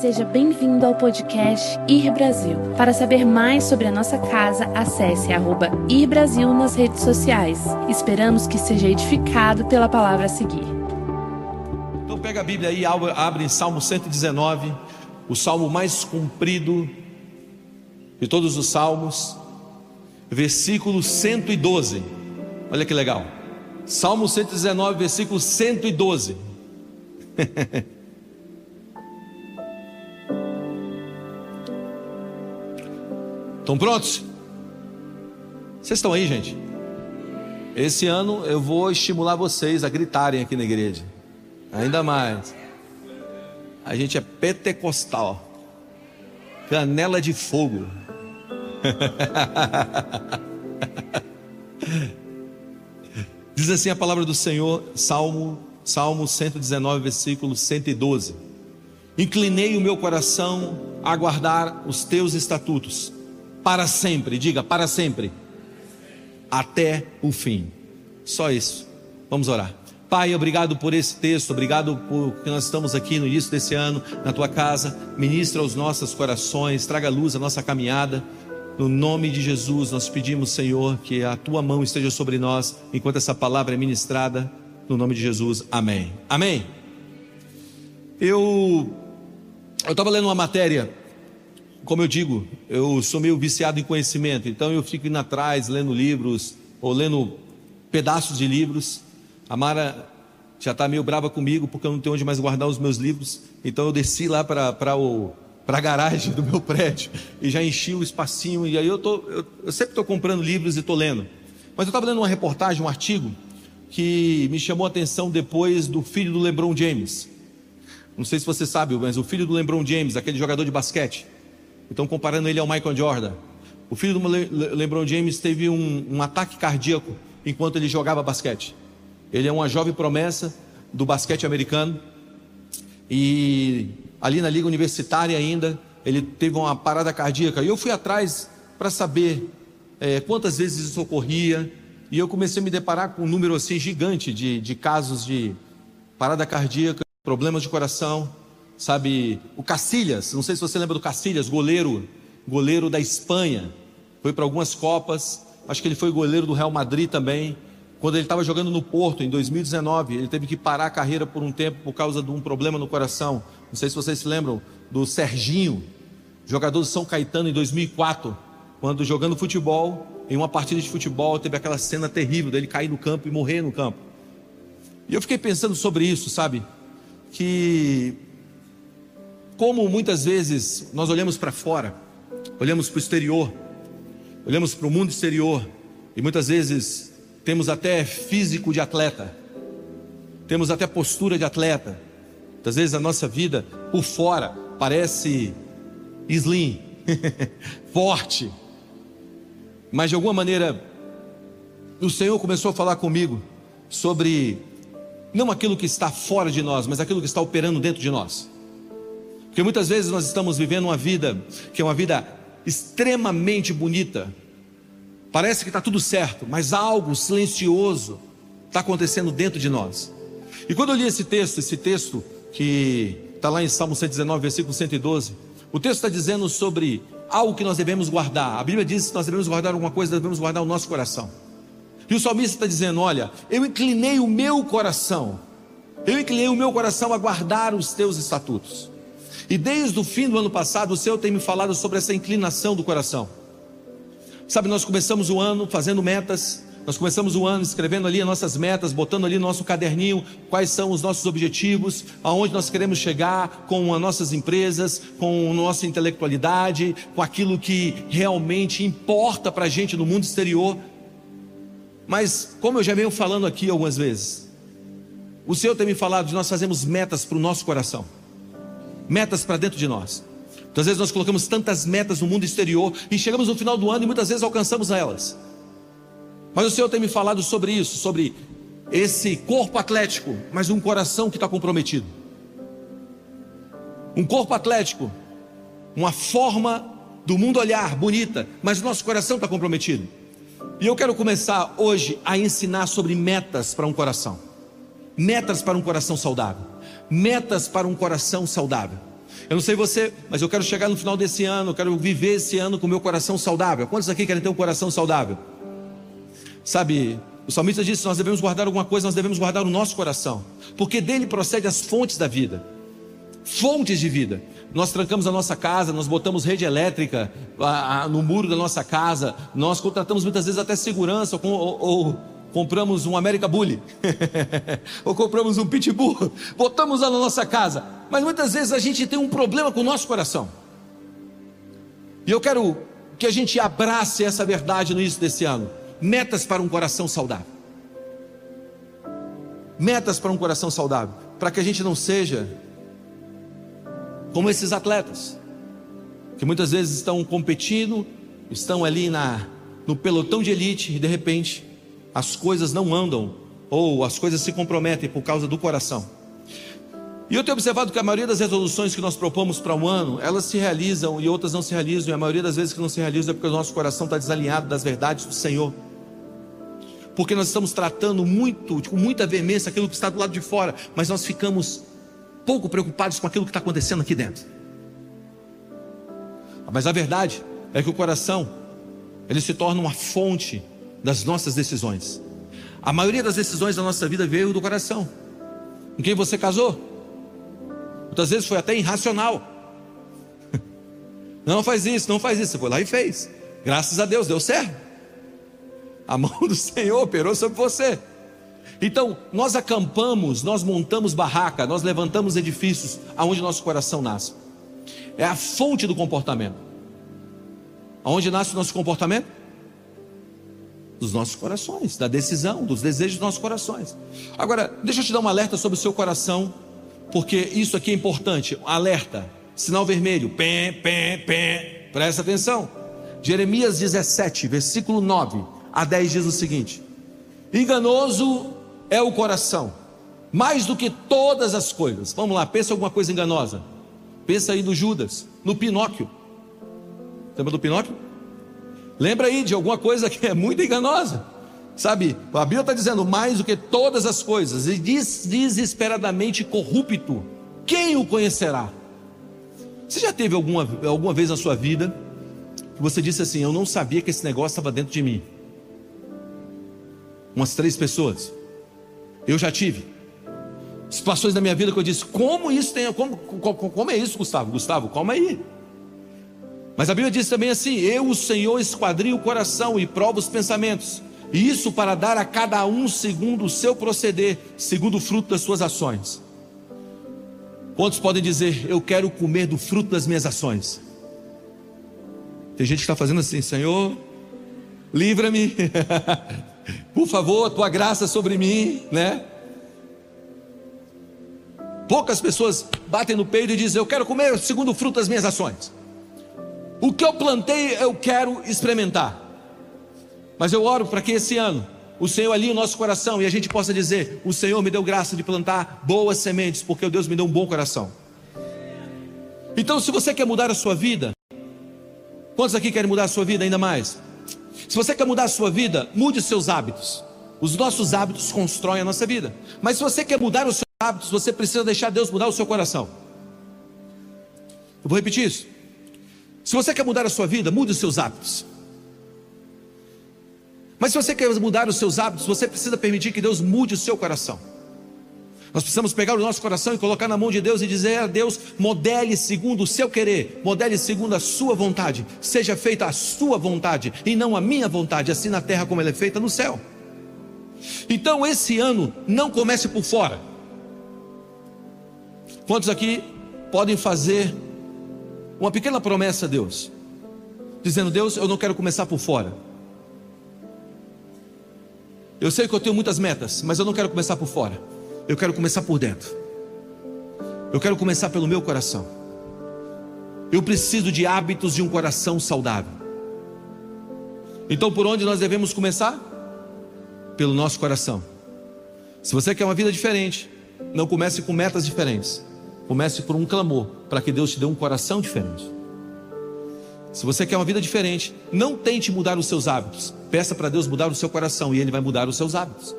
Seja bem-vindo ao podcast Ir Brasil. Para saber mais sobre a nossa casa, acesse arroba Ir Brasil nas redes sociais. Esperamos que seja edificado pela palavra a seguir. Então pega a Bíblia aí, abre em Salmo 119, o salmo mais comprido de todos os salmos, versículo 112. Olha que legal. Salmo 119, versículo 112. Estão prontos? Vocês estão aí, gente? Esse ano eu vou estimular vocês a gritarem aqui na igreja. Ainda mais. A gente é pentecostal. Canela de fogo. Diz assim a palavra do Senhor, Salmo, Salmo 119, versículo 112. Inclinei o meu coração a guardar os teus estatutos para sempre, diga para sempre, até o fim. Só isso. Vamos orar. Pai, obrigado por esse texto, obrigado por que nós estamos aqui no início desse ano, na tua casa. Ministra os nossos corações, traga luz à nossa caminhada. No nome de Jesus, nós pedimos, Senhor, que a tua mão esteja sobre nós enquanto essa palavra é ministrada. No nome de Jesus, amém. Amém. Eu eu estava lendo uma matéria como eu digo, eu sou meio viciado em conhecimento, então eu fico indo atrás, lendo livros, ou lendo pedaços de livros. A Mara já está meio brava comigo, porque eu não tenho onde mais guardar os meus livros, então eu desci lá para a garagem do meu prédio e já enchi o espacinho, e aí eu, tô, eu, eu sempre estou comprando livros e estou lendo. Mas eu estava lendo uma reportagem, um artigo, que me chamou a atenção depois do filho do LeBron James. Não sei se você sabe, mas o filho do LeBron James, aquele jogador de basquete, então, comparando ele ao Michael Jordan, o filho do LeBron James teve um, um ataque cardíaco enquanto ele jogava basquete. Ele é uma jovem promessa do basquete americano e ali na liga universitária ainda ele teve uma parada cardíaca. E eu fui atrás para saber é, quantas vezes isso ocorria e eu comecei a me deparar com um número assim gigante de, de casos de parada cardíaca, problemas de coração sabe, o Cacilhas, não sei se você lembra do Cacilhas, goleiro, goleiro da Espanha, foi para algumas Copas, acho que ele foi goleiro do Real Madrid também. Quando ele estava jogando no Porto em 2019, ele teve que parar a carreira por um tempo por causa de um problema no coração. Não sei se vocês se lembram do Serginho, jogador do São Caetano em 2004, quando jogando futebol, em uma partida de futebol, teve aquela cena terrível dele cair no campo e morrer no campo. E eu fiquei pensando sobre isso, sabe? Que como muitas vezes nós olhamos para fora, olhamos para o exterior, olhamos para o mundo exterior e muitas vezes temos até físico de atleta, temos até postura de atleta. Muitas vezes a nossa vida por fora parece slim, forte, mas de alguma maneira o Senhor começou a falar comigo sobre não aquilo que está fora de nós, mas aquilo que está operando dentro de nós. Porque muitas vezes nós estamos vivendo uma vida que é uma vida extremamente bonita. Parece que está tudo certo, mas algo silencioso está acontecendo dentro de nós. E quando eu li esse texto, esse texto que está lá em Salmo 119, versículo 112, o texto está dizendo sobre algo que nós devemos guardar. A Bíblia diz que nós devemos guardar alguma coisa, devemos guardar o nosso coração. E o salmista está dizendo: Olha, eu inclinei o meu coração, eu inclinei o meu coração a guardar os teus estatutos. E desde o fim do ano passado, o Senhor tem me falado sobre essa inclinação do coração. Sabe, nós começamos o ano fazendo metas, nós começamos o ano escrevendo ali as nossas metas, botando ali no nosso caderninho quais são os nossos objetivos, aonde nós queremos chegar com as nossas empresas, com a nossa intelectualidade, com aquilo que realmente importa para a gente no mundo exterior. Mas, como eu já venho falando aqui algumas vezes, o Senhor tem me falado de nós fazermos metas para o nosso coração metas para dentro de nós. Muitas vezes nós colocamos tantas metas no mundo exterior e chegamos no final do ano e muitas vezes alcançamos elas. Mas o Senhor tem me falado sobre isso, sobre esse corpo atlético, mas um coração que está comprometido. Um corpo atlético, uma forma do mundo olhar bonita, mas o nosso coração está comprometido. E eu quero começar hoje a ensinar sobre metas para um coração, metas para um coração saudável metas para um coração saudável. Eu não sei você, mas eu quero chegar no final desse ano, eu quero viver esse ano com meu coração saudável. Quantos aqui querem ter um coração saudável? Sabe, o salmista disse: nós devemos guardar alguma coisa, nós devemos guardar o nosso coração, porque dele procede as fontes da vida fontes de vida. Nós trancamos a nossa casa, nós botamos rede elétrica a, a, no muro da nossa casa, nós contratamos muitas vezes até segurança ou, ou compramos um América Bully, ou compramos um Pitbull, botamos lá na nossa casa, mas muitas vezes a gente tem um problema com o nosso coração. E eu quero que a gente abrace essa verdade no início desse ano. Metas para um coração saudável. Metas para um coração saudável, para que a gente não seja como esses atletas, que muitas vezes estão competindo, estão ali na, no pelotão de elite e de repente as coisas não andam ou as coisas se comprometem por causa do coração. E eu tenho observado que a maioria das resoluções que nós propomos para um ano, elas se realizam e outras não se realizam, e a maioria das vezes que não se realizam é porque o nosso coração está desalinhado das verdades do Senhor. Porque nós estamos tratando muito, com muita veemência, aquilo que está do lado de fora, mas nós ficamos pouco preocupados com aquilo que está acontecendo aqui dentro. Mas a verdade é que o coração, ele se torna uma fonte das nossas decisões. A maioria das decisões da nossa vida veio do coração. Com quem você casou? Muitas vezes foi até irracional. Não faz isso, não faz isso. Você foi lá e fez. Graças a Deus, deu certo. A mão do Senhor operou sobre você. Então, nós acampamos, nós montamos barraca, nós levantamos edifícios aonde nosso coração nasce. É a fonte do comportamento. Aonde nasce o nosso comportamento? Dos nossos corações, da decisão, dos desejos dos nossos corações. Agora, deixa eu te dar um alerta sobre o seu coração, porque isso aqui é importante. Alerta, sinal vermelho, pé, pé, pé. Presta atenção. Jeremias 17, versículo 9 a 10 diz o seguinte: Enganoso é o coração, mais do que todas as coisas. Vamos lá, pensa alguma coisa enganosa. Pensa aí no Judas, no Pinóquio. Lembra do Pinóquio? Lembra aí de alguma coisa que é muito enganosa. Sabe, a Bíblia está dizendo mais do que todas as coisas, e diz desesperadamente corrupto. Quem o conhecerá? Você já teve alguma, alguma vez na sua vida que você disse assim: Eu não sabia que esse negócio estava dentro de mim? Umas três pessoas. Eu já tive situações da minha vida que eu disse: como isso tem, como, como é isso, Gustavo? Gustavo, calma aí. Mas a Bíblia diz também assim: Eu, o Senhor, esquadrio o coração e provo os pensamentos, e isso para dar a cada um segundo o seu proceder, segundo o fruto das suas ações. Quantos podem dizer: Eu quero comer do fruto das minhas ações? Tem gente que está fazendo assim: Senhor, livra-me. Por favor, tua graça sobre mim, né? Poucas pessoas batem no peito e dizem: Eu quero comer segundo o fruto das minhas ações. O que eu plantei, eu quero experimentar. Mas eu oro para que esse ano o Senhor alinhe o nosso coração e a gente possa dizer: O Senhor me deu graça de plantar boas sementes, porque o Deus me deu um bom coração. Então, se você quer mudar a sua vida, quantos aqui querem mudar a sua vida ainda mais? Se você quer mudar a sua vida, mude seus hábitos. Os nossos hábitos constroem a nossa vida. Mas se você quer mudar os seus hábitos, você precisa deixar Deus mudar o seu coração. Eu vou repetir isso. Se você quer mudar a sua vida, mude os seus hábitos. Mas se você quer mudar os seus hábitos, você precisa permitir que Deus mude o seu coração. Nós precisamos pegar o nosso coração e colocar na mão de Deus e dizer a Deus: modele segundo o seu querer, modele segundo a sua vontade, seja feita a sua vontade e não a minha vontade, assim na terra como ela é feita no céu. Então esse ano não comece por fora. Quantos aqui podem fazer uma pequena promessa a Deus? Dizendo: Deus, eu não quero começar por fora. Eu sei que eu tenho muitas metas, mas eu não quero começar por fora. Eu quero começar por dentro. Eu quero começar pelo meu coração. Eu preciso de hábitos de um coração saudável. Então, por onde nós devemos começar? Pelo nosso coração. Se você quer uma vida diferente, não comece com metas diferentes. Comece por um clamor, para que Deus te dê um coração diferente. Se você quer uma vida diferente, não tente mudar os seus hábitos. Peça para Deus mudar o seu coração e Ele vai mudar os seus hábitos.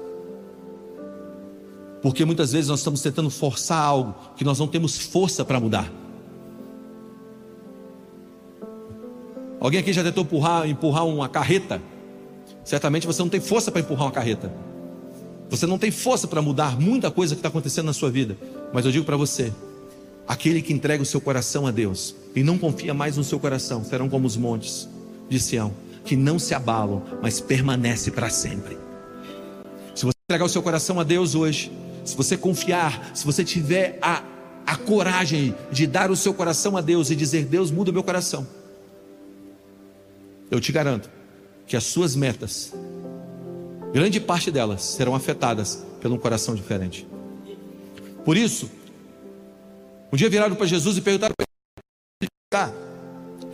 Porque muitas vezes nós estamos tentando forçar algo que nós não temos força para mudar. Alguém aqui já tentou empurrar, empurrar uma carreta? Certamente você não tem força para empurrar uma carreta. Você não tem força para mudar muita coisa que está acontecendo na sua vida. Mas eu digo para você: aquele que entrega o seu coração a Deus e não confia mais no seu coração serão como os montes de Sião, que não se abalam, mas permanece para sempre. Se você entregar o seu coração a Deus hoje, se você confiar, se você tiver a, a coragem de dar o seu coração a Deus e dizer: Deus, muda o meu coração eu te garanto que as suas metas, grande parte delas, serão afetadas pelo um coração diferente. Por isso, um dia viraram para Jesus e perguntaram para ele: tá,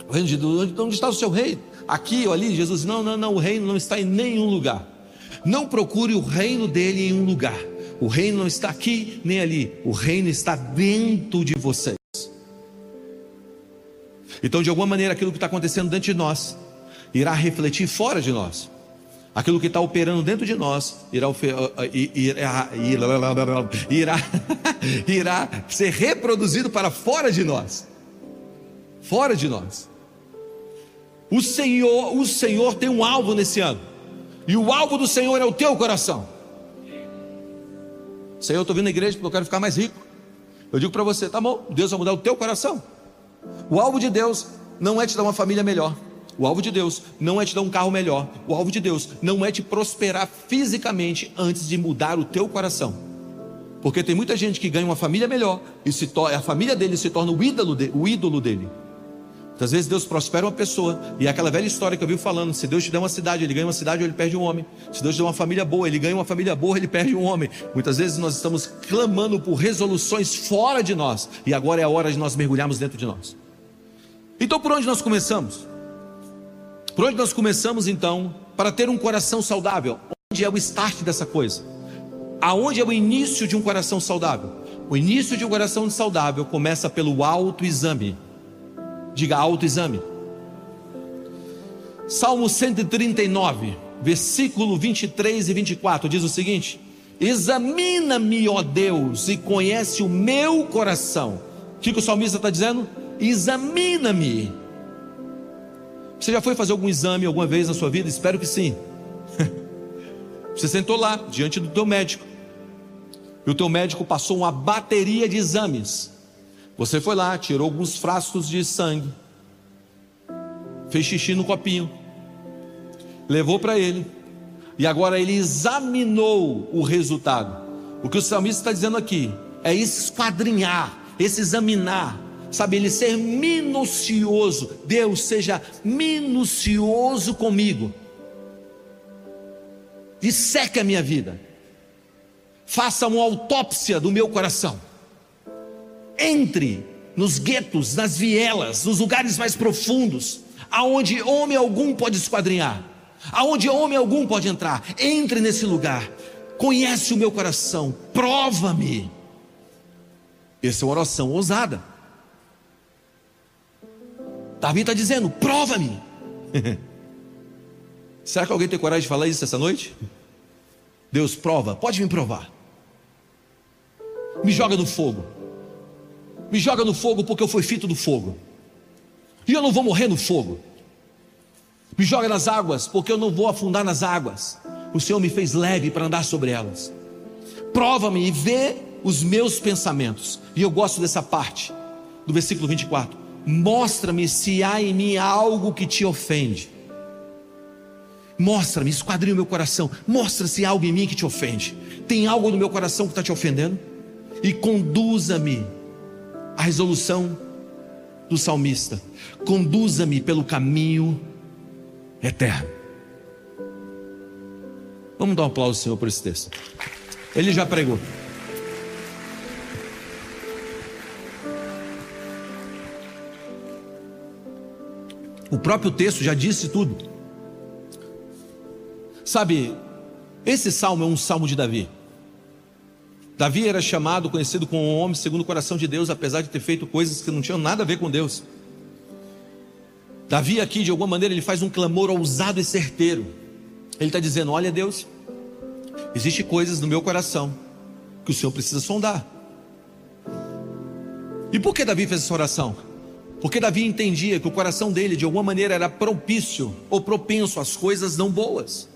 o reino de Deus, onde está o seu reino? Aqui ou ali? Jesus, não, não, não, o reino não está em nenhum lugar. Não procure o reino dele em um lugar. O reino não está aqui nem ali. O reino está dentro de vocês. Então, de alguma maneira, aquilo que está acontecendo dentro de nós irá refletir fora de nós. Aquilo que está operando dentro de nós irá, irá, irá, irá ser reproduzido para fora de nós. Fora de nós. O Senhor, o Senhor tem um alvo nesse ano. E o alvo do Senhor é o teu coração. Senhor, eu estou vindo na igreja porque eu quero ficar mais rico. Eu digo para você, tá bom, Deus vai mudar o teu coração. O alvo de Deus não é te dar uma família melhor. O alvo de Deus não é te dar um carro melhor. O alvo de Deus não é te prosperar fisicamente antes de mudar o teu coração. Porque tem muita gente que ganha uma família melhor e se a família dele se torna o ídolo, de, o ídolo dele. Muitas vezes Deus prospera uma pessoa, e é aquela velha história que eu vi falando: se Deus te der uma cidade, ele ganha uma cidade ou ele perde um homem. Se Deus te der uma família boa, ele ganha uma família boa, ele perde um homem. Muitas vezes nós estamos clamando por resoluções fora de nós, e agora é a hora de nós mergulharmos dentro de nós. Então, por onde nós começamos? Por onde nós começamos então para ter um coração saudável? Onde é o start dessa coisa? Aonde é o início de um coração saudável? O início de um coração saudável começa pelo autoexame. Diga autoexame. Salmo 139, versículo 23 e 24 diz o seguinte: Examina-me, ó Deus, e conhece o meu coração. O que, que o salmista está dizendo? Examina-me você já foi fazer algum exame alguma vez na sua vida? Espero que sim. Você sentou lá diante do teu médico. E o teu médico passou uma bateria de exames. Você foi lá, tirou alguns frascos de sangue. Fez xixi no copinho. Levou para ele. E agora ele examinou o resultado. O que o salmista está dizendo aqui é esquadrinhar, esse examinar sabe, ele ser minucioso. Deus seja minucioso comigo. Disseca a minha vida. Faça uma autópsia do meu coração. Entre nos guetos, nas vielas, nos lugares mais profundos, aonde homem algum pode esquadrinhar, aonde homem algum pode entrar. Entre nesse lugar. Conhece o meu coração, prova-me. Essa é uma oração ousada. Davi está dizendo: prova-me. Será que alguém tem coragem de falar isso essa noite? Deus prova, pode me provar. Me joga no fogo. Me joga no fogo porque eu fui feito do fogo. E eu não vou morrer no fogo. Me joga nas águas porque eu não vou afundar nas águas. O Senhor me fez leve para andar sobre elas. Prova-me e vê os meus pensamentos. E eu gosto dessa parte do versículo 24 Mostra-me se há em mim algo que te ofende. Mostra-me, esquadrinha o meu coração. Mostra se há algo em mim que te ofende. Tem algo no meu coração que está te ofendendo? E conduza-me à resolução do salmista. Conduza-me pelo caminho eterno. Vamos dar um aplauso ao Senhor por esse texto. Ele já pregou. O próprio texto já disse tudo. Sabe, esse salmo é um salmo de Davi. Davi era chamado, conhecido como um homem segundo o coração de Deus, apesar de ter feito coisas que não tinham nada a ver com Deus. Davi aqui, de alguma maneira, ele faz um clamor ousado e certeiro. Ele está dizendo: Olha, Deus, existe coisas no meu coração que o Senhor precisa sondar. E por que Davi fez essa oração? Porque Davi entendia que o coração dele, de alguma maneira, era propício ou propenso às coisas não boas.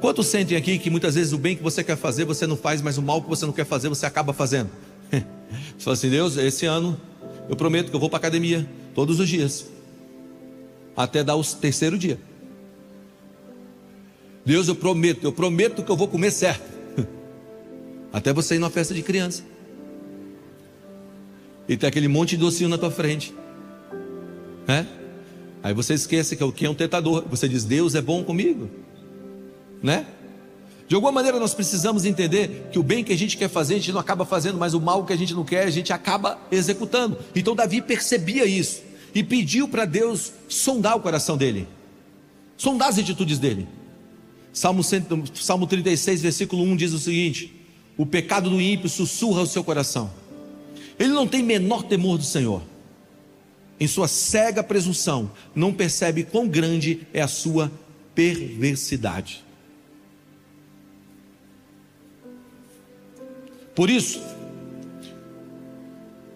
Quantos sentem aqui que muitas vezes o bem que você quer fazer, você não faz, mas o mal que você não quer fazer, você acaba fazendo? Você fala assim, Deus, esse ano eu prometo que eu vou para a academia todos os dias, até dar o terceiro dia. Deus, eu prometo, eu prometo que eu vou comer certo, até você ir numa festa de criança. E tem aquele monte de docinho na tua frente, né? Aí você esquece que o que é um tentador. Você diz, Deus é bom comigo, né? De alguma maneira nós precisamos entender que o bem que a gente quer fazer, a gente não acaba fazendo, mas o mal que a gente não quer, a gente acaba executando. Então Davi percebia isso e pediu para Deus sondar o coração dele, sondar as atitudes dele. Salmo, Salmo 36, versículo 1 diz o seguinte: O pecado do ímpio sussurra o seu coração, ele não tem menor temor do Senhor, em sua cega presunção, não percebe quão grande é a sua perversidade. Por isso,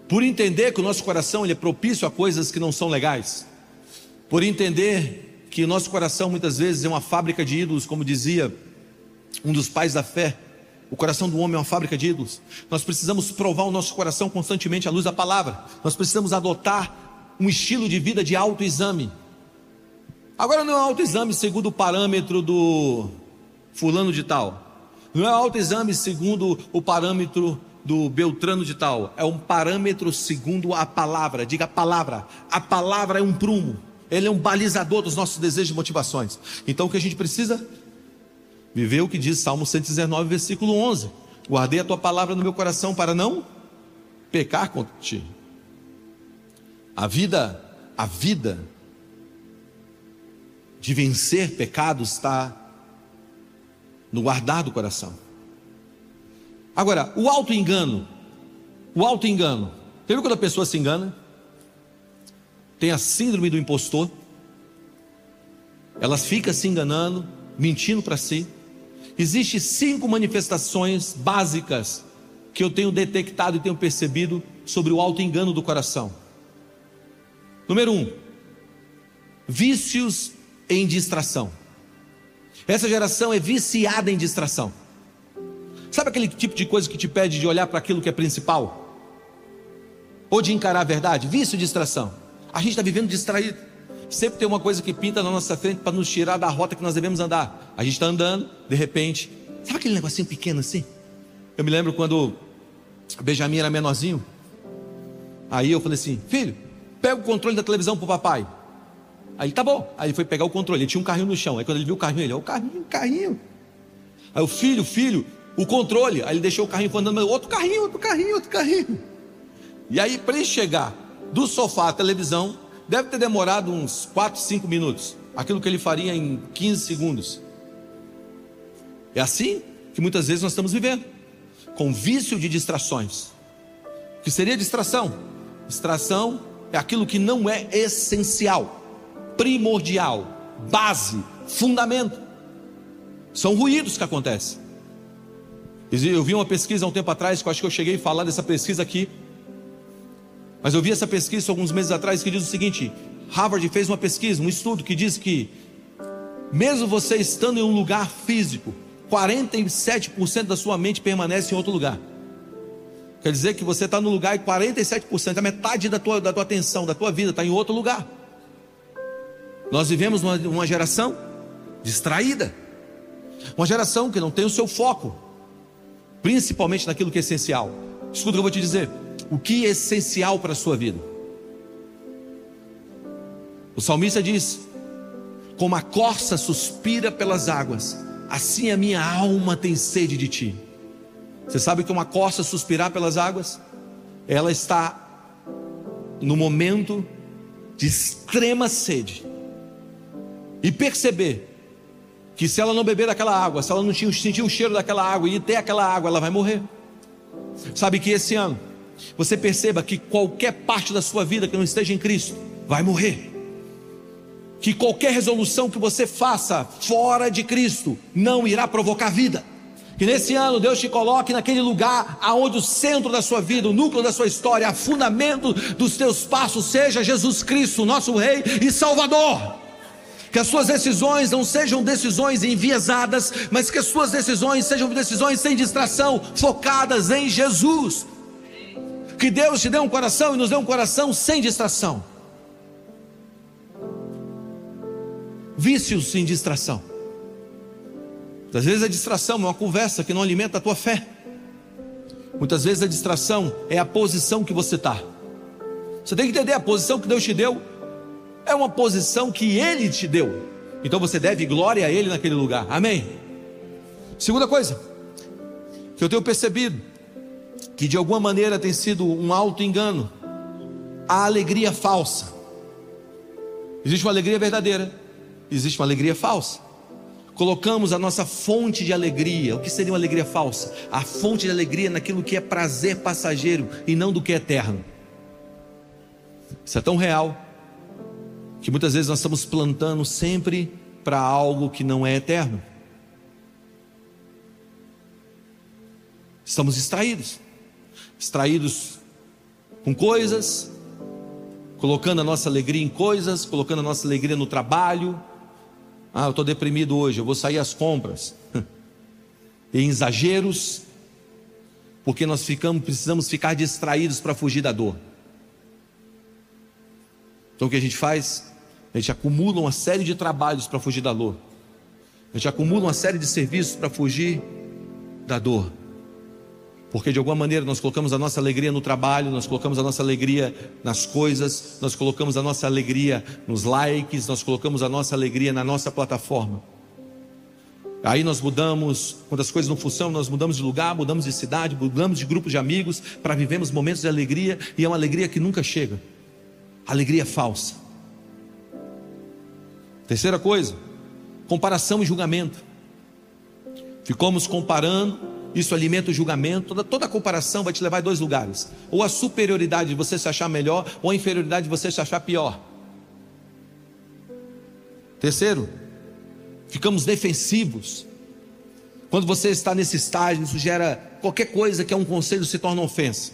por entender que o nosso coração ele é propício a coisas que não são legais, por entender que o nosso coração muitas vezes é uma fábrica de ídolos, como dizia um dos pais da fé, o coração do homem é uma fábrica de ídolos. Nós precisamos provar o nosso coração constantemente à luz da palavra. Nós precisamos adotar um estilo de vida de autoexame. Agora não é autoexame segundo o parâmetro do fulano de tal. Não é autoexame segundo o parâmetro do Beltrano de tal, é um parâmetro segundo a palavra. Diga a palavra. A palavra é um prumo, ele é um balizador dos nossos desejos e motivações. Então o que a gente precisa? Viver o que diz Salmo 119, versículo 11: Guardei a tua palavra no meu coração para não pecar contra ti. A vida, a vida de vencer pecados está no guardar do coração. Agora, o auto-engano, o auto-engano, teve quando a pessoa se engana? Tem a síndrome do impostor, ela fica se enganando, mentindo para si. Existem cinco manifestações básicas que eu tenho detectado e tenho percebido sobre o auto-engano do coração. Número um, vícios em distração. Essa geração é viciada em distração. Sabe aquele tipo de coisa que te pede de olhar para aquilo que é principal? Ou de encarar a verdade? Vício e distração. A gente está vivendo distraído. Sempre tem uma coisa que pinta na nossa frente para nos tirar da rota que nós devemos andar. A gente está andando, de repente, sabe aquele negocinho pequeno assim? Eu me lembro quando Benjamin era menorzinho. Aí eu falei assim: Filho, pega o controle da televisão para o papai. Aí tá bom. Aí ele foi pegar o controle. Ele tinha um carrinho no chão. Aí quando ele viu o carrinho, ele, ó, o carrinho, o carrinho. Aí o filho, filho, o controle. Aí ele deixou o carrinho andando, outro carrinho, outro carrinho, outro carrinho. E aí, para ele chegar do sofá à televisão, deve ter demorado uns 4, 5 minutos. Aquilo que ele faria em 15 segundos. É assim que muitas vezes nós estamos vivendo. Com vício de distrações. O que seria distração? Distração é aquilo que não é essencial primordial, base, fundamento. São ruídos que acontecem. Eu vi uma pesquisa há um tempo atrás, que eu acho que eu cheguei a falar dessa pesquisa aqui. Mas eu vi essa pesquisa alguns meses atrás que diz o seguinte: Harvard fez uma pesquisa, um estudo que diz que, mesmo você estando em um lugar físico, 47% da sua mente permanece em outro lugar. Quer dizer que você está no lugar e 47%, a metade da tua, da tua atenção, da tua vida está em outro lugar. Nós vivemos uma, uma geração distraída, uma geração que não tem o seu foco, principalmente naquilo que é essencial. Escuta o que eu vou te dizer: o que é essencial para a sua vida? O salmista diz: Como a corça suspira pelas águas, assim a minha alma tem sede de ti. Você sabe que uma corça suspirar pelas águas, ela está no momento de extrema sede e perceber que se ela não beber daquela água, se ela não sentir o cheiro daquela água e ter aquela água, ela vai morrer. Sabe que esse ano você perceba que qualquer parte da sua vida que não esteja em Cristo vai morrer. Que qualquer resolução que você faça fora de Cristo não irá provocar vida. Que nesse ano Deus te coloque naquele lugar aonde o centro da sua vida, o núcleo da sua história, o fundamento dos teus passos seja Jesus Cristo, nosso Rei e Salvador. Que as suas decisões não sejam decisões enviesadas, mas que as suas decisões sejam decisões sem distração, focadas em Jesus. Que Deus te dê um coração e nos dê um coração sem distração. Vícios sem distração. Muitas vezes a distração é uma conversa que não alimenta a tua fé. Muitas vezes a distração é a posição que você está. Você tem que entender a posição que Deus te deu. É uma posição que Ele te deu. Então você deve glória a Ele naquele lugar. Amém. Segunda coisa que eu tenho percebido que de alguma maneira tem sido um alto engano, a alegria falsa. Existe uma alegria verdadeira, existe uma alegria falsa colocamos a nossa fonte de alegria. O que seria uma alegria falsa? A fonte de alegria naquilo que é prazer passageiro e não do que é eterno. Isso é tão real que muitas vezes nós estamos plantando sempre para algo que não é eterno. Estamos distraídos, distraídos com coisas, colocando a nossa alegria em coisas, colocando a nossa alegria no trabalho, ah, eu estou deprimido hoje, eu vou sair às compras. em exageros, porque nós ficamos, precisamos ficar distraídos para fugir da dor. Então o que a gente faz? A gente acumula uma série de trabalhos para fugir da dor. A gente acumula uma série de serviços para fugir da dor. Porque de alguma maneira nós colocamos a nossa alegria no trabalho, nós colocamos a nossa alegria nas coisas, nós colocamos a nossa alegria nos likes, nós colocamos a nossa alegria na nossa plataforma. Aí nós mudamos, quando as coisas não funcionam, nós mudamos de lugar, mudamos de cidade, mudamos de grupo de amigos para vivermos momentos de alegria e é uma alegria que nunca chega. Alegria falsa. Terceira coisa, comparação e julgamento. Ficamos comparando isso alimenta o julgamento. Toda, toda comparação vai te levar a dois lugares: ou a superioridade de você se achar melhor, ou a inferioridade de você se achar pior. Terceiro, ficamos defensivos. Quando você está nesse estágio, isso gera qualquer coisa que é um conselho se torna ofensa.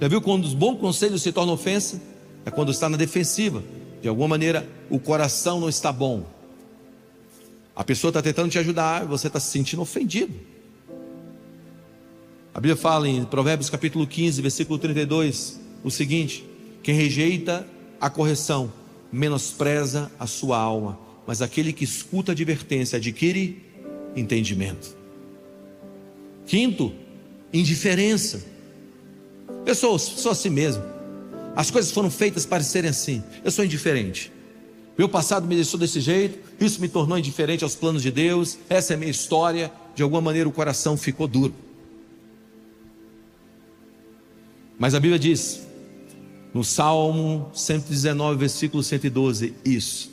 Já viu quando os bons conselhos se tornam ofensa? É quando está na defensiva. De alguma maneira, o coração não está bom. A pessoa está tentando te ajudar você está se sentindo ofendido. A Bíblia fala em Provérbios capítulo 15, versículo 32, o seguinte: quem rejeita a correção menospreza a sua alma, mas aquele que escuta a advertência adquire entendimento. Quinto, indiferença. Sou, sou assim mesmo. As coisas foram feitas para serem assim. Eu sou indiferente. Meu passado me deixou desse jeito, isso me tornou indiferente aos planos de Deus, essa é a minha história. De alguma maneira o coração ficou duro. Mas a Bíblia diz, no Salmo 119, versículo 112, isso.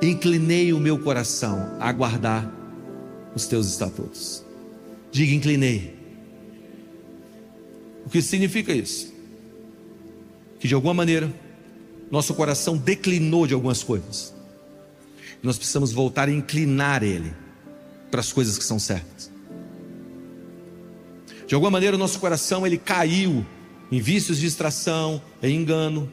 Inclinei o meu coração a guardar os teus estatutos. Diga, inclinei. O que significa isso? Que de alguma maneira, nosso coração declinou de algumas coisas. Nós precisamos voltar a inclinar ele para as coisas que são certas. De alguma maneira, nosso coração ele caiu em vícios de distração, em engano.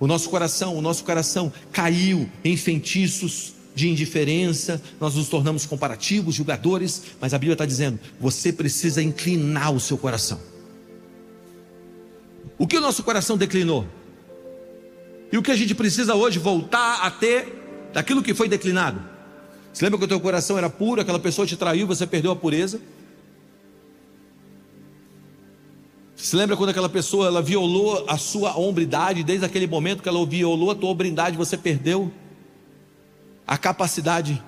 O nosso coração, o nosso coração caiu em feitiços de indiferença, nós nos tornamos comparativos, julgadores, mas a Bíblia está dizendo: você precisa inclinar o seu coração. O que o nosso coração declinou? E o que a gente precisa hoje voltar a ter daquilo que foi declinado? Você lembra que o teu coração era puro, aquela pessoa te traiu, você perdeu a pureza? Se lembra quando aquela pessoa ela violou a sua hombridade, desde aquele momento que ela violou a tua hombridade, você perdeu a capacidade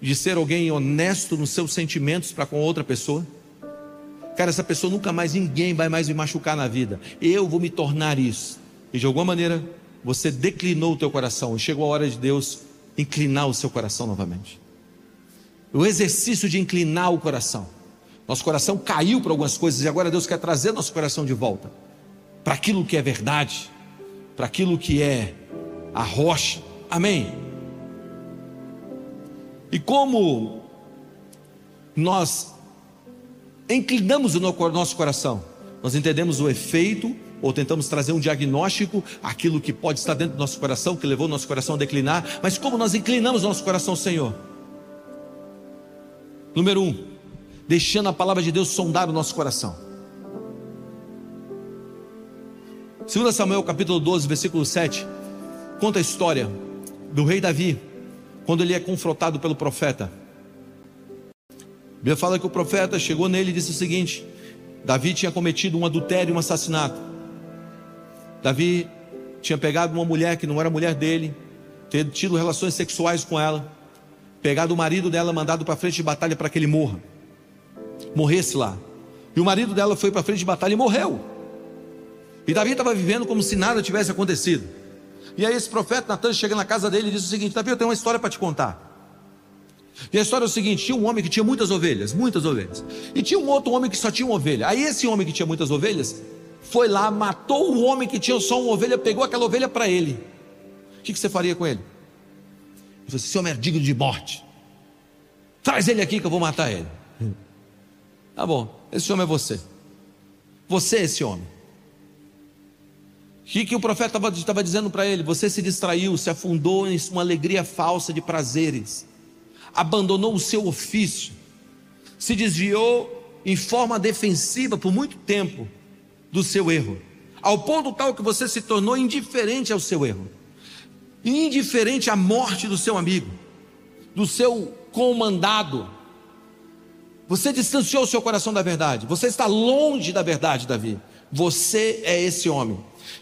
de ser alguém honesto nos seus sentimentos para com outra pessoa? Cara, essa pessoa nunca mais ninguém vai mais me machucar na vida. Eu vou me tornar isso. E de alguma maneira você declinou o teu coração. E chegou a hora de Deus inclinar o seu coração novamente. O exercício de inclinar o coração. Nosso coração caiu para algumas coisas e agora Deus quer trazer nosso coração de volta para aquilo que é verdade, para aquilo que é a rocha. Amém. E como nós inclinamos o nosso coração, nós entendemos o efeito ou tentamos trazer um diagnóstico, aquilo que pode estar dentro do nosso coração, que levou o nosso coração a declinar, mas como nós inclinamos o nosso coração Senhor? Número um, deixando a palavra de Deus sondar o nosso coração. 2 Samuel capítulo 12, versículo 7, conta a história do rei Davi, quando ele é confrontado pelo profeta. A Bíblia fala que o profeta chegou nele e disse o seguinte: Davi tinha cometido um adultério e um assassinato. Davi tinha pegado uma mulher que não era mulher dele, tido relações sexuais com ela, pegado o marido dela, mandado para frente de batalha para que ele morra, morresse lá. E o marido dela foi para frente de batalha e morreu. E Davi estava vivendo como se nada tivesse acontecido. E aí esse profeta Natan chega na casa dele e diz o seguinte: Davi, eu tenho uma história para te contar. E a história é o seguinte: tinha um homem que tinha muitas ovelhas, muitas ovelhas. E tinha um outro homem que só tinha uma ovelha. Aí esse homem que tinha muitas ovelhas foi lá, matou o homem que tinha só uma ovelha, pegou aquela ovelha para ele. O que, que, você faria com ele? Ele falou: esse homem é digno de morte. Traz ele aqui que eu vou matar ele. Tá bom, esse homem é você. Você é esse homem. O que, que o profeta estava dizendo para ele? Você se distraiu, se afundou em uma alegria falsa de prazeres, abandonou o seu ofício, se desviou em forma defensiva por muito tempo do seu erro, ao ponto tal que você se tornou indiferente ao seu erro, indiferente à morte do seu amigo, do seu comandado. Você distanciou o seu coração da verdade, você está longe da verdade, Davi. Você é esse homem.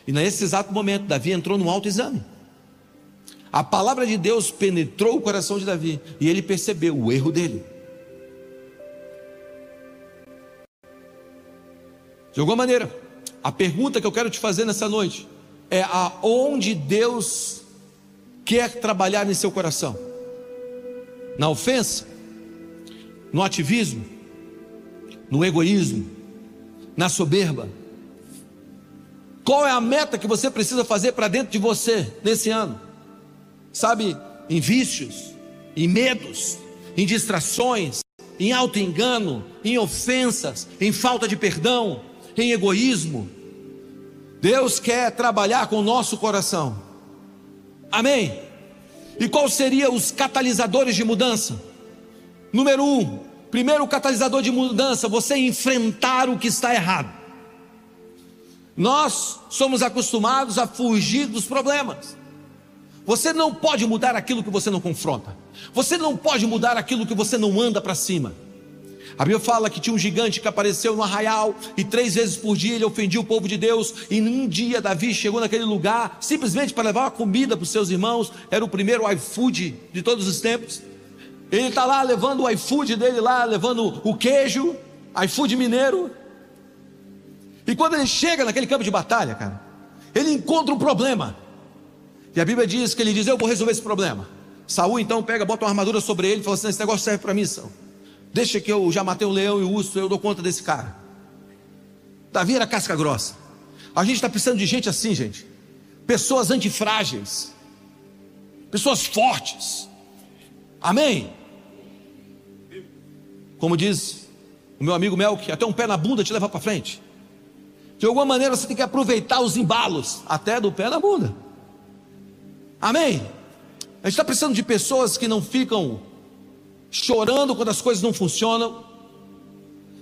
E nesse exato momento, Davi entrou no autoexame. A palavra de Deus penetrou o coração de Davi e ele percebeu o erro dele. De alguma maneira, a pergunta que eu quero te fazer nessa noite é aonde Deus quer trabalhar em seu coração? Na ofensa? No ativismo? No egoísmo? Na soberba? Qual é a meta que você precisa fazer para dentro de você nesse ano? Sabe, em vícios, em medos, em distrações, em auto-engano, em ofensas, em falta de perdão, em egoísmo. Deus quer trabalhar com o nosso coração. Amém? E quais seriam os catalisadores de mudança? Número um, primeiro catalisador de mudança, você enfrentar o que está errado. Nós somos acostumados a fugir dos problemas. Você não pode mudar aquilo que você não confronta. Você não pode mudar aquilo que você não anda para cima. A Bíblia fala que tinha um gigante que apareceu no arraial e três vezes por dia ele ofendia o povo de Deus. E num dia Davi chegou naquele lugar simplesmente para levar uma comida para os seus irmãos. Era o primeiro iFood de todos os tempos. Ele está lá levando o iFood dele lá, levando o queijo, iFood mineiro. E quando ele chega naquele campo de batalha, cara, ele encontra um problema. E a Bíblia diz que ele diz: Eu vou resolver esse problema. Saul então pega, bota uma armadura sobre ele e fala assim: Esse negócio serve para mim, Saul. Deixa que eu já matei o leão e o urso, eu dou conta desse cara. Davi era casca grossa. A gente está precisando de gente assim, gente. Pessoas antifrágeis. Pessoas fortes. Amém? Como diz o meu amigo Melk, até um pé na bunda te leva para frente. De alguma maneira você tem que aproveitar os embalos, até do pé na bunda. Amém? A gente está precisando de pessoas que não ficam chorando quando as coisas não funcionam.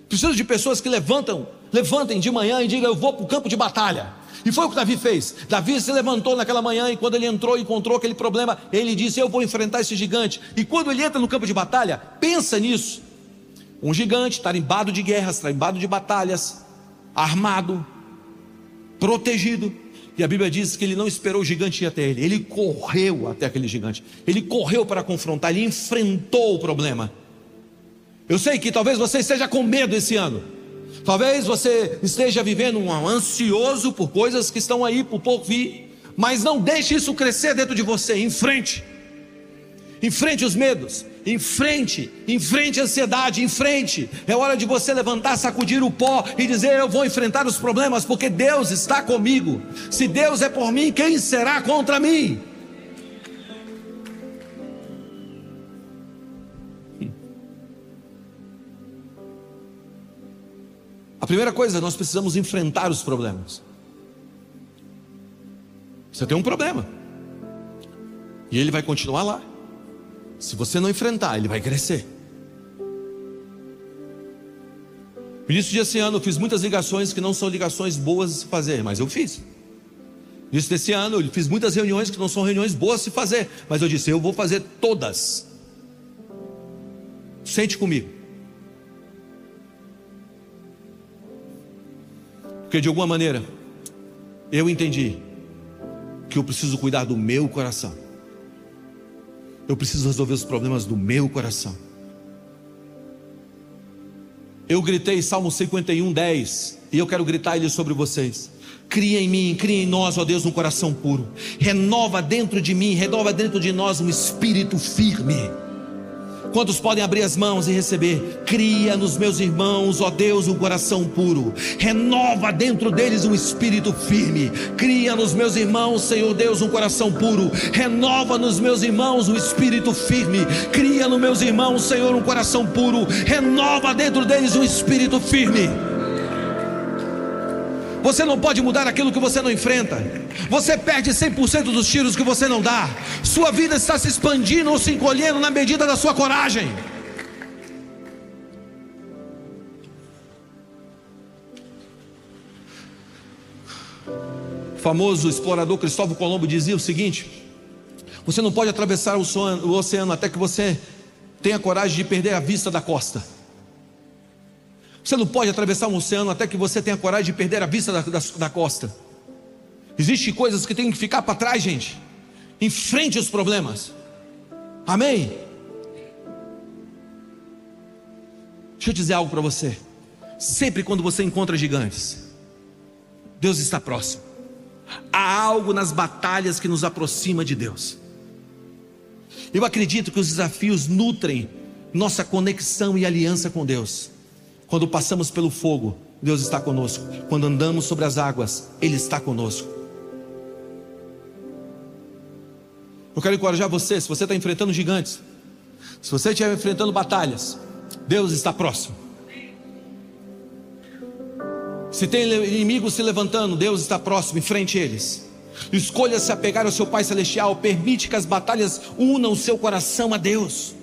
Precisa de pessoas que levantam, levantem de manhã e digam: Eu vou para o campo de batalha. E foi o que Davi fez. Davi se levantou naquela manhã e quando ele entrou e encontrou aquele problema, ele disse: Eu vou enfrentar esse gigante. E quando ele entra no campo de batalha, pensa nisso. Um gigante tarimbado de guerras, tarimbado de batalhas, armado, protegido. E a Bíblia diz que ele não esperou o gigante ir até ele, ele correu até aquele gigante, ele correu para confrontar, ele enfrentou o problema. Eu sei que talvez você esteja com medo esse ano, talvez você esteja vivendo um ansioso por coisas que estão aí por pouco vir, mas não deixe isso crescer dentro de você, enfrente, enfrente os medos, em frente, em frente à ansiedade, em frente. É hora de você levantar, sacudir o pó e dizer: Eu vou enfrentar os problemas, porque Deus está comigo. Se Deus é por mim, quem será contra mim? Primeira coisa, nós precisamos enfrentar os problemas. Você tem um problema. E ele vai continuar lá. Se você não enfrentar, ele vai crescer. No início desse ano eu fiz muitas ligações que não são ligações boas de se fazer, mas eu fiz. No início desse ano eu fiz muitas reuniões que não são reuniões boas de se fazer, mas eu disse, eu vou fazer todas. Sente comigo. Porque de alguma maneira eu entendi que eu preciso cuidar do meu coração. Eu preciso resolver os problemas do meu coração. Eu gritei Salmo 51, 10, e eu quero gritar ele sobre vocês. Cria em mim, cria em nós, ó Deus, um coração puro. Renova dentro de mim, renova dentro de nós um espírito firme Quantos podem abrir as mãos e receber? Cria nos meus irmãos, ó Deus, um coração puro. Renova dentro deles um espírito firme. Cria nos meus irmãos, Senhor Deus, um coração puro. Renova nos meus irmãos um espírito firme. Cria nos meus irmãos, Senhor, um coração puro. Renova dentro deles um espírito firme. Você não pode mudar aquilo que você não enfrenta. Você perde 100% dos tiros que você não dá. Sua vida está se expandindo ou se encolhendo na medida da sua coragem. O famoso explorador Cristóvão Colombo dizia o seguinte: Você não pode atravessar o oceano até que você tenha coragem de perder a vista da costa. Você não pode atravessar um oceano até que você tenha coragem de perder a vista da, da, da costa. Existem coisas que tem que ficar para trás, gente. Enfrente os problemas. Amém? Deixa eu dizer algo para você. Sempre quando você encontra gigantes, Deus está próximo. Há algo nas batalhas que nos aproxima de Deus. Eu acredito que os desafios nutrem nossa conexão e aliança com Deus. Quando passamos pelo fogo, Deus está conosco. Quando andamos sobre as águas, Ele está conosco. Eu quero encorajar você, se você está enfrentando gigantes, se você estiver enfrentando batalhas, Deus está próximo. Se tem inimigos se levantando, Deus está próximo, em frente a eles. Escolha se apegar ao seu Pai Celestial, permite que as batalhas unam o seu coração a Deus.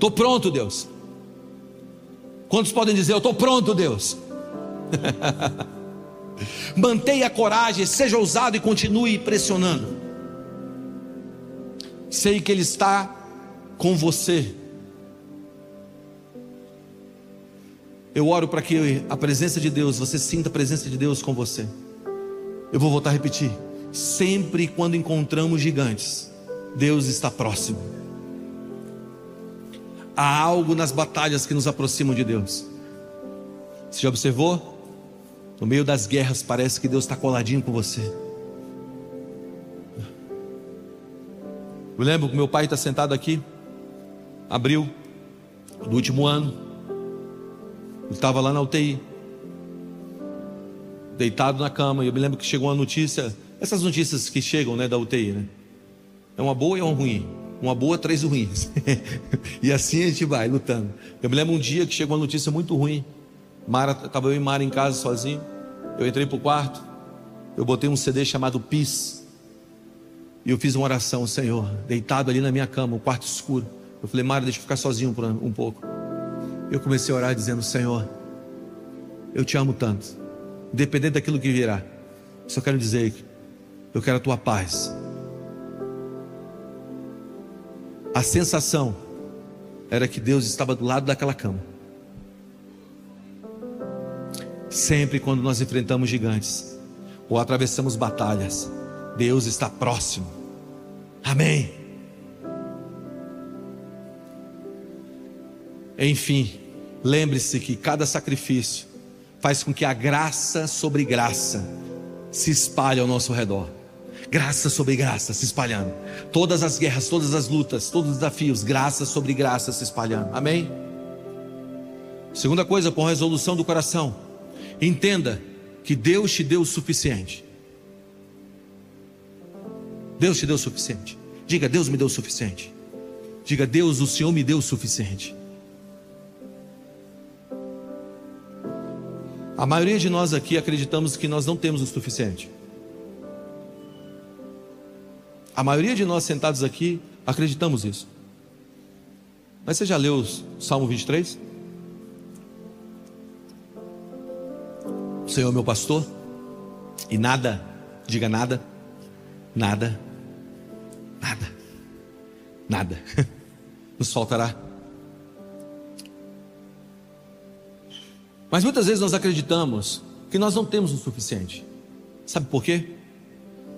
Estou pronto, Deus. Quantos podem dizer, eu estou pronto, Deus? Mantenha a coragem, seja ousado e continue pressionando. Sei que Ele está com você. Eu oro para que a presença de Deus, você sinta a presença de Deus com você. Eu vou voltar a repetir. Sempre quando encontramos gigantes, Deus está próximo. Há algo nas batalhas que nos aproximam de Deus. Você já observou? No meio das guerras, parece que Deus está coladinho com você. Eu lembro que meu pai está sentado aqui, abril do último ano. Ele estava lá na UTI, deitado na cama. E eu me lembro que chegou uma notícia, essas notícias que chegam né, da UTI, né? É uma boa e uma ruim uma boa, três ruins. e assim a gente vai lutando. Eu me lembro um dia que chegou uma notícia muito ruim. Mara, estava eu e Mara em casa sozinho. Eu entrei para o quarto. Eu botei um CD chamado Peace. E eu fiz uma oração, Senhor, deitado ali na minha cama, o quarto escuro. Eu falei, Mara, deixa eu ficar sozinho por um pouco. Eu comecei a orar dizendo, Senhor, eu te amo tanto. Independente daquilo que virá. Só quero dizer que eu quero a tua paz. A sensação era que Deus estava do lado daquela cama. Sempre quando nós enfrentamos gigantes ou atravessamos batalhas, Deus está próximo. Amém. Enfim, lembre-se que cada sacrifício faz com que a graça sobre graça se espalhe ao nosso redor graça sobre graça se espalhando. Todas as guerras, todas as lutas, todos os desafios, graça sobre graça se espalhando. Amém? Segunda coisa, com resolução do coração, entenda que Deus te deu o suficiente. Deus te deu o suficiente. Diga, Deus me deu o suficiente. Diga, Deus, o Senhor me deu o suficiente. A maioria de nós aqui acreditamos que nós não temos o suficiente. A maioria de nós sentados aqui acreditamos isso. Mas você já leu o Salmo 23? O Senhor é meu pastor e nada, diga nada, nada, nada, nada nos faltará. Mas muitas vezes nós acreditamos que nós não temos o suficiente. Sabe por quê?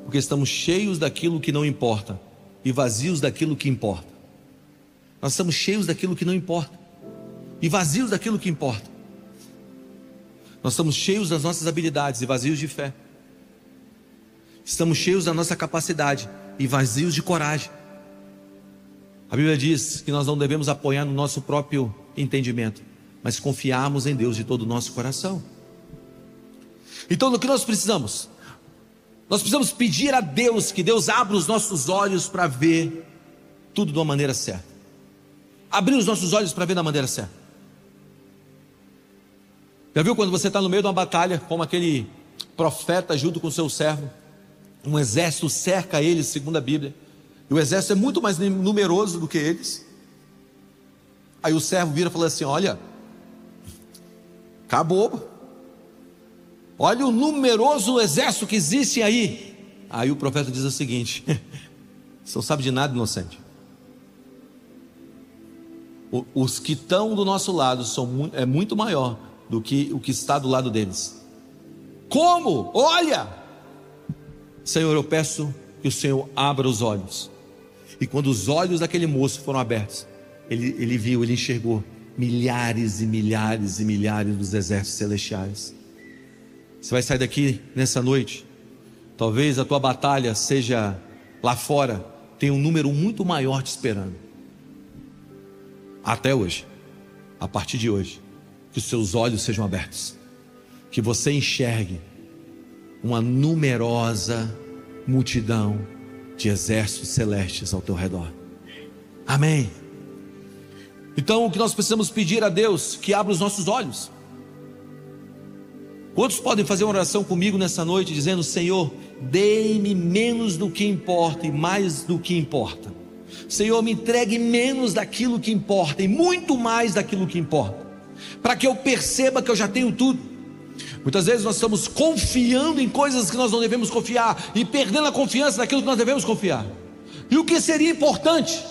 Porque estamos cheios daquilo que não importa e vazios daquilo que importa. Nós estamos cheios daquilo que não importa e vazios daquilo que importa. Nós estamos cheios das nossas habilidades e vazios de fé. Estamos cheios da nossa capacidade e vazios de coragem. A Bíblia diz que nós não devemos apoiar no nosso próprio entendimento, mas confiarmos em Deus de todo o nosso coração. Então, no que nós precisamos? Nós precisamos pedir a Deus que Deus abra os nossos olhos para ver tudo de uma maneira certa. Abrir os nossos olhos para ver da maneira certa. Já viu quando você está no meio de uma batalha, como aquele profeta junto com seu servo? Um exército cerca eles, segundo a Bíblia. E o exército é muito mais numeroso do que eles. Aí o servo vira e fala assim: Olha, acabou. Olha o numeroso exército que existe aí. Aí o profeta diz o seguinte: Você não sabe de nada, inocente. Os que estão do nosso lado são, é muito maior do que o que está do lado deles. Como? Olha! Senhor, eu peço que o Senhor abra os olhos. E quando os olhos daquele moço foram abertos, ele, ele viu, ele enxergou milhares e milhares e milhares dos exércitos celestiais. Você vai sair daqui nessa noite. Talvez a tua batalha seja lá fora, tem um número muito maior te esperando. Até hoje, a partir de hoje, que os seus olhos sejam abertos, que você enxergue uma numerosa multidão de exércitos celestes ao teu redor. Amém. Então, o que nós precisamos pedir a Deus que abra os nossos olhos. Quantos podem fazer uma oração comigo nessa noite, dizendo: Senhor, dê-me menos do que importa e mais do que importa. Senhor, me entregue menos daquilo que importa e muito mais daquilo que importa, para que eu perceba que eu já tenho tudo. Muitas vezes nós estamos confiando em coisas que nós não devemos confiar e perdendo a confiança naquilo que nós devemos confiar. E o que seria importante?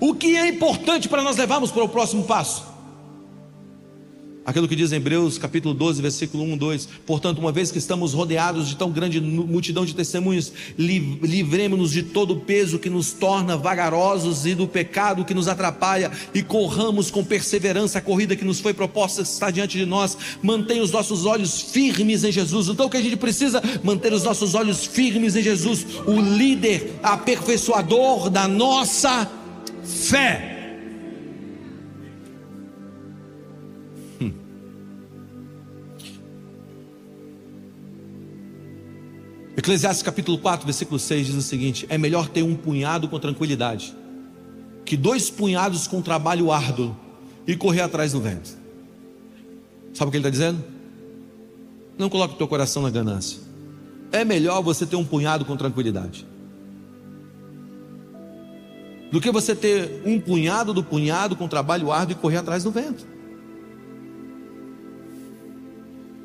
O que é importante para nós levarmos para o próximo passo? Aquilo que diz Hebreus capítulo 12, versículo 1, 2. Portanto, uma vez que estamos rodeados de tão grande multidão de testemunhos, livremos-nos de todo o peso que nos torna vagarosos e do pecado que nos atrapalha, e corramos com perseverança a corrida que nos foi proposta está diante de nós. Mantenha os nossos olhos firmes em Jesus. Então, o que a gente precisa? Manter os nossos olhos firmes em Jesus, o líder aperfeiçoador da nossa fé. Eclesiastes capítulo 4, versículo 6 diz o seguinte: É melhor ter um punhado com tranquilidade, que dois punhados com trabalho árduo e correr atrás do vento. Sabe o que ele está dizendo? Não coloque o teu coração na ganância. É melhor você ter um punhado com tranquilidade. Do que você ter um punhado do punhado com trabalho árduo e correr atrás do vento.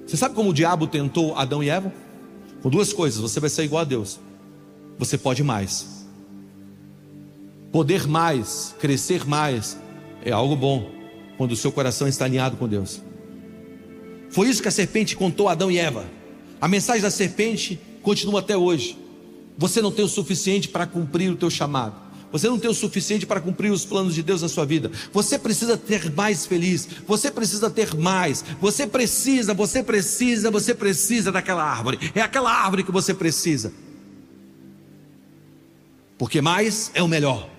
Você sabe como o diabo tentou Adão e Eva? Com duas coisas, você vai ser igual a Deus. Você pode mais. Poder mais, crescer mais, é algo bom quando o seu coração está alinhado com Deus. Foi isso que a serpente contou a Adão e Eva. A mensagem da serpente continua até hoje. Você não tem o suficiente para cumprir o teu chamado. Você não tem o suficiente para cumprir os planos de Deus na sua vida. Você precisa ter mais feliz. Você precisa ter mais. Você precisa, você precisa, você precisa daquela árvore. É aquela árvore que você precisa. Porque mais é o melhor.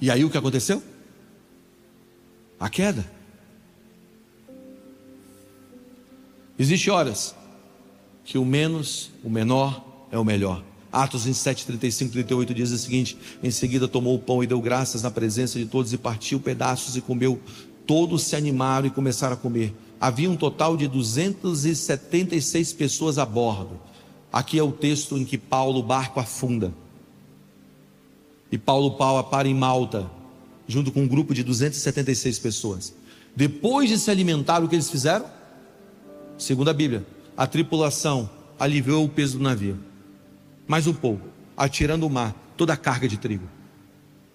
E aí o que aconteceu? A queda. Existem horas que o menos, o menor, é o melhor. Atos 27, 35, 38 diz o seguinte: Em seguida tomou o pão e deu graças na presença de todos e partiu pedaços e comeu. Todos se animaram e começaram a comer. Havia um total de 276 pessoas a bordo. Aqui é o texto em que Paulo, o barco afunda. E Paulo para em Malta, junto com um grupo de 276 pessoas. Depois de se alimentar, o que eles fizeram? Segundo a Bíblia, a tripulação aliviou o peso do navio mais um pouco, atirando o mar toda a carga de trigo.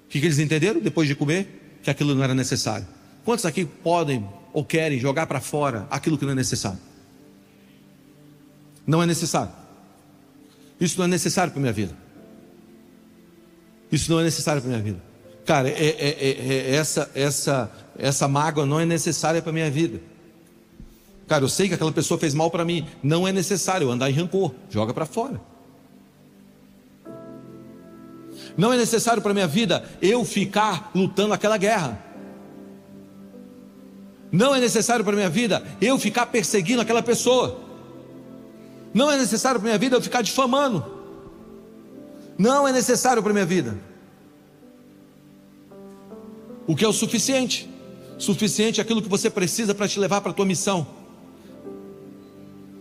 O que, eles entenderam depois de comer? Que aquilo não era necessário. Quantos aqui podem ou querem jogar para fora aquilo que não é necessário? Não é necessário. Isso não é necessário para minha vida. Isso não é necessário para minha vida. Cara, é, é, é, é, essa, essa, essa mágoa não é necessária para minha vida. Cara, eu sei que aquela pessoa fez mal para mim. Não é necessário andar em rancor. Joga para fora. Não é necessário para a minha vida eu ficar lutando aquela guerra. Não é necessário para a minha vida eu ficar perseguindo aquela pessoa. Não é necessário para a minha vida eu ficar difamando. Não é necessário para a minha vida. O que é o suficiente? Suficiente é aquilo que você precisa para te levar para a tua missão.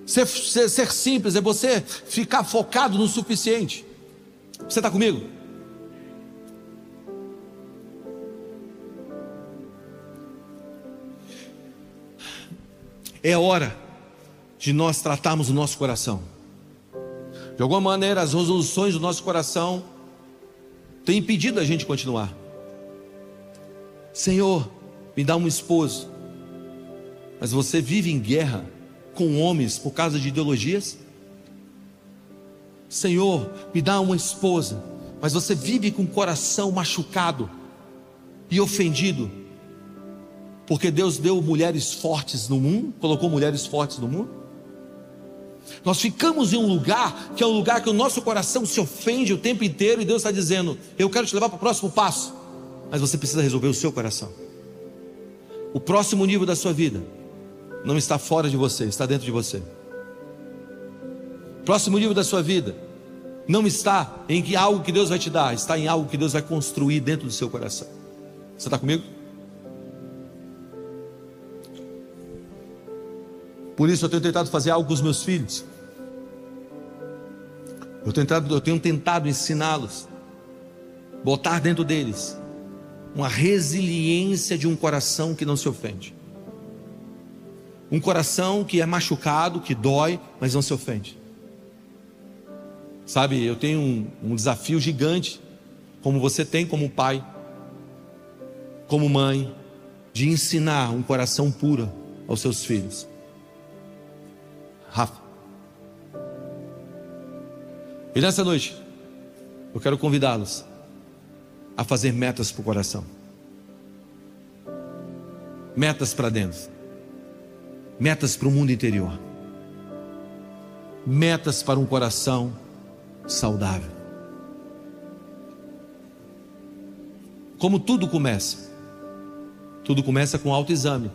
Ser, ser, ser simples é você ficar focado no suficiente. Você está comigo? É hora de nós tratarmos o nosso coração. De alguma maneira, as resoluções do nosso coração têm impedido a gente continuar. Senhor, me dá um esposo. Mas você vive em guerra com homens por causa de ideologias? Senhor, me dá uma esposa. Mas você vive com o coração machucado e ofendido porque Deus deu mulheres fortes no mundo, colocou mulheres fortes no mundo. Nós ficamos em um lugar que é um lugar que o nosso coração se ofende o tempo inteiro e Deus está dizendo: Eu quero te levar para o próximo passo, mas você precisa resolver o seu coração. O próximo nível da sua vida não está fora de você, está dentro de você. O próximo nível da sua vida não está em algo que Deus vai te dar, está em algo que Deus vai construir dentro do seu coração. Você está comigo? Por isso eu tenho tentado fazer algo com os meus filhos. Eu, tentado, tenho tentado ensiná-los, botar dentro deles uma resiliência de um coração que não se ofende. Um coração que é machucado, que dói, mas não se ofende. Sabe, eu tenho um, um desafio gigante, como você tem como pai, como mãe, de ensinar um coração puro aos seus filhos. Rafa. E nessa noite, eu quero convidá-los a fazer metas para o coração. Metas para dentro. Metas para o mundo interior. Metas para um coração saudável. Como tudo começa? Tudo começa com autoexame.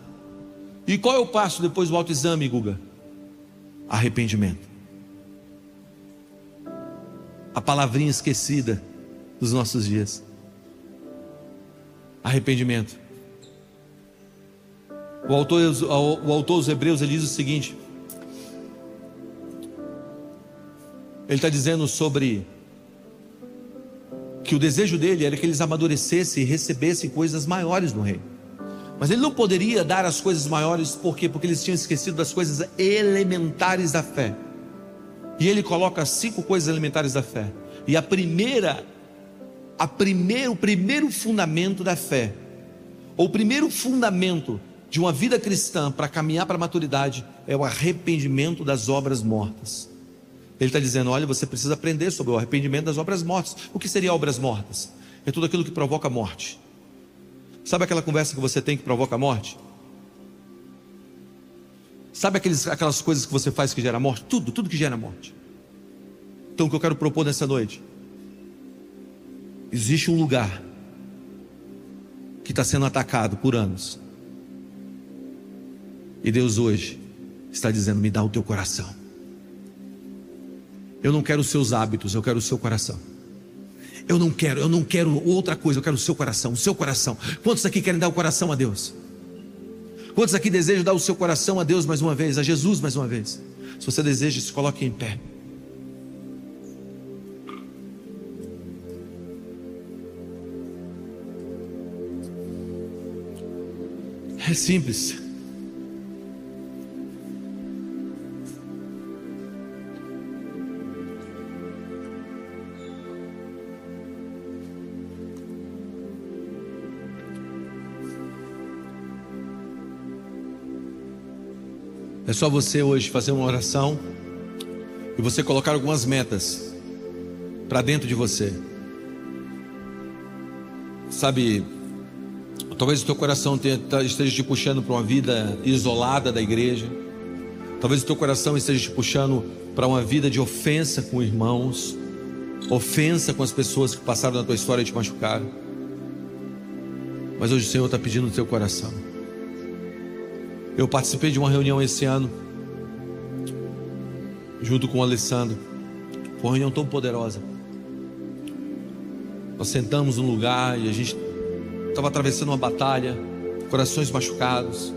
E qual é o passo depois do autoexame, Guga? Arrependimento. A palavrinha esquecida dos nossos dias. Arrependimento. O autor, o autor dos Hebreus ele diz o seguinte: ele está dizendo sobre que o desejo dele era que eles amadurecessem e recebessem coisas maiores no reino. Mas ele não poderia dar as coisas maiores, por quê? Porque eles tinham esquecido das coisas elementares da fé. E ele coloca cinco coisas elementares da fé. E a primeira, a primeiro, o primeiro fundamento da fé, ou o primeiro fundamento de uma vida cristã para caminhar para a maturidade é o arrependimento das obras mortas. Ele está dizendo: olha, você precisa aprender sobre o arrependimento das obras mortas. O que seria obras mortas? É tudo aquilo que provoca morte. Sabe aquela conversa que você tem que provoca a morte? Sabe aqueles, aquelas coisas que você faz que gera morte? Tudo, tudo que gera morte. Então o que eu quero propor nessa noite? Existe um lugar que está sendo atacado por anos. E Deus hoje está dizendo: me dá o teu coração. Eu não quero os seus hábitos, eu quero o seu coração. Eu não quero, eu não quero outra coisa, eu quero o seu coração, o seu coração. Quantos aqui querem dar o coração a Deus? Quantos aqui desejam dar o seu coração a Deus mais uma vez, a Jesus mais uma vez? Se você deseja, se coloque em pé. É simples. É só você hoje fazer uma oração e você colocar algumas metas para dentro de você. Sabe, talvez o teu coração tá, esteja te puxando para uma vida isolada da igreja. Talvez o teu coração esteja te puxando para uma vida de ofensa com irmãos, ofensa com as pessoas que passaram na tua história e te machucaram. Mas hoje o Senhor está pedindo o teu coração. Eu participei de uma reunião esse ano, junto com o Alessandro. Foi uma reunião tão poderosa. Nós sentamos num lugar e a gente estava atravessando uma batalha, corações machucados.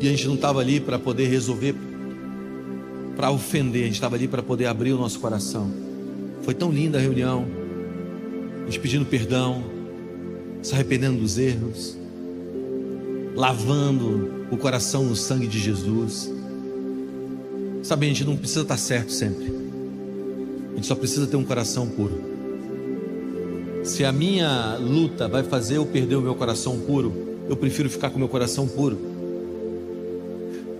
E a gente não estava ali para poder resolver, para ofender, a gente estava ali para poder abrir o nosso coração. Foi tão linda a reunião, a gente pedindo perdão, se arrependendo dos erros lavando o coração no sangue de Jesus. Sabe, a gente não precisa estar certo sempre. A gente só precisa ter um coração puro. Se a minha luta vai fazer eu perder o meu coração puro, eu prefiro ficar com o meu coração puro.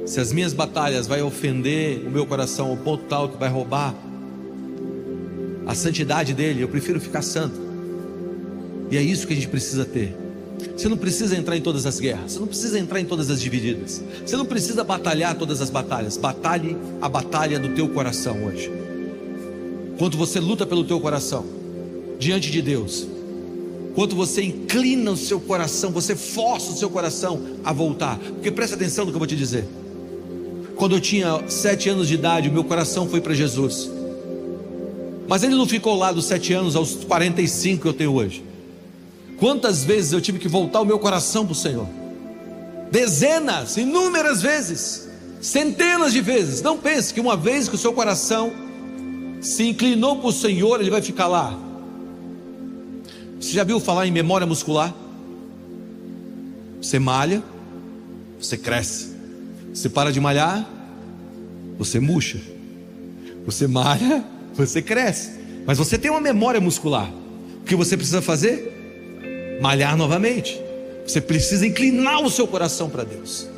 Se as minhas batalhas vai ofender o meu coração ao ponto tal que vai roubar a santidade dele, eu prefiro ficar santo. E é isso que a gente precisa ter. Você não precisa entrar em todas as guerras, você não precisa entrar em todas as divididas, você não precisa batalhar todas as batalhas. Batalhe a batalha do teu coração hoje. Quando você luta pelo teu coração diante de Deus, quando você inclina o seu coração, você força o seu coração a voltar. Porque presta atenção no que eu vou te dizer. Quando eu tinha sete anos de idade, o meu coração foi para Jesus. Mas ele não ficou lá dos sete anos aos 45 que eu tenho hoje. Quantas vezes eu tive que voltar o meu coração para o Senhor? Dezenas, inúmeras vezes, centenas de vezes. Não pense que uma vez que o seu coração se inclinou para o Senhor, ele vai ficar lá. Você já viu falar em memória muscular? Você malha, você cresce. Você para de malhar, você murcha. Você malha, você cresce. Mas você tem uma memória muscular. O que você precisa fazer? Malhar novamente. Você precisa inclinar o seu coração para Deus.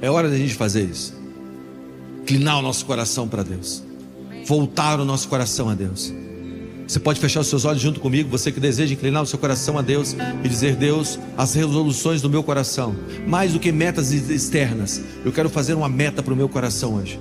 É hora da gente fazer isso. Inclinar o nosso coração para Deus. Voltar o nosso coração a Deus. Você pode fechar os seus olhos junto comigo, você que deseja inclinar o seu coração a Deus e dizer: Deus, as resoluções do meu coração, mais do que metas externas, eu quero fazer uma meta para o meu coração hoje.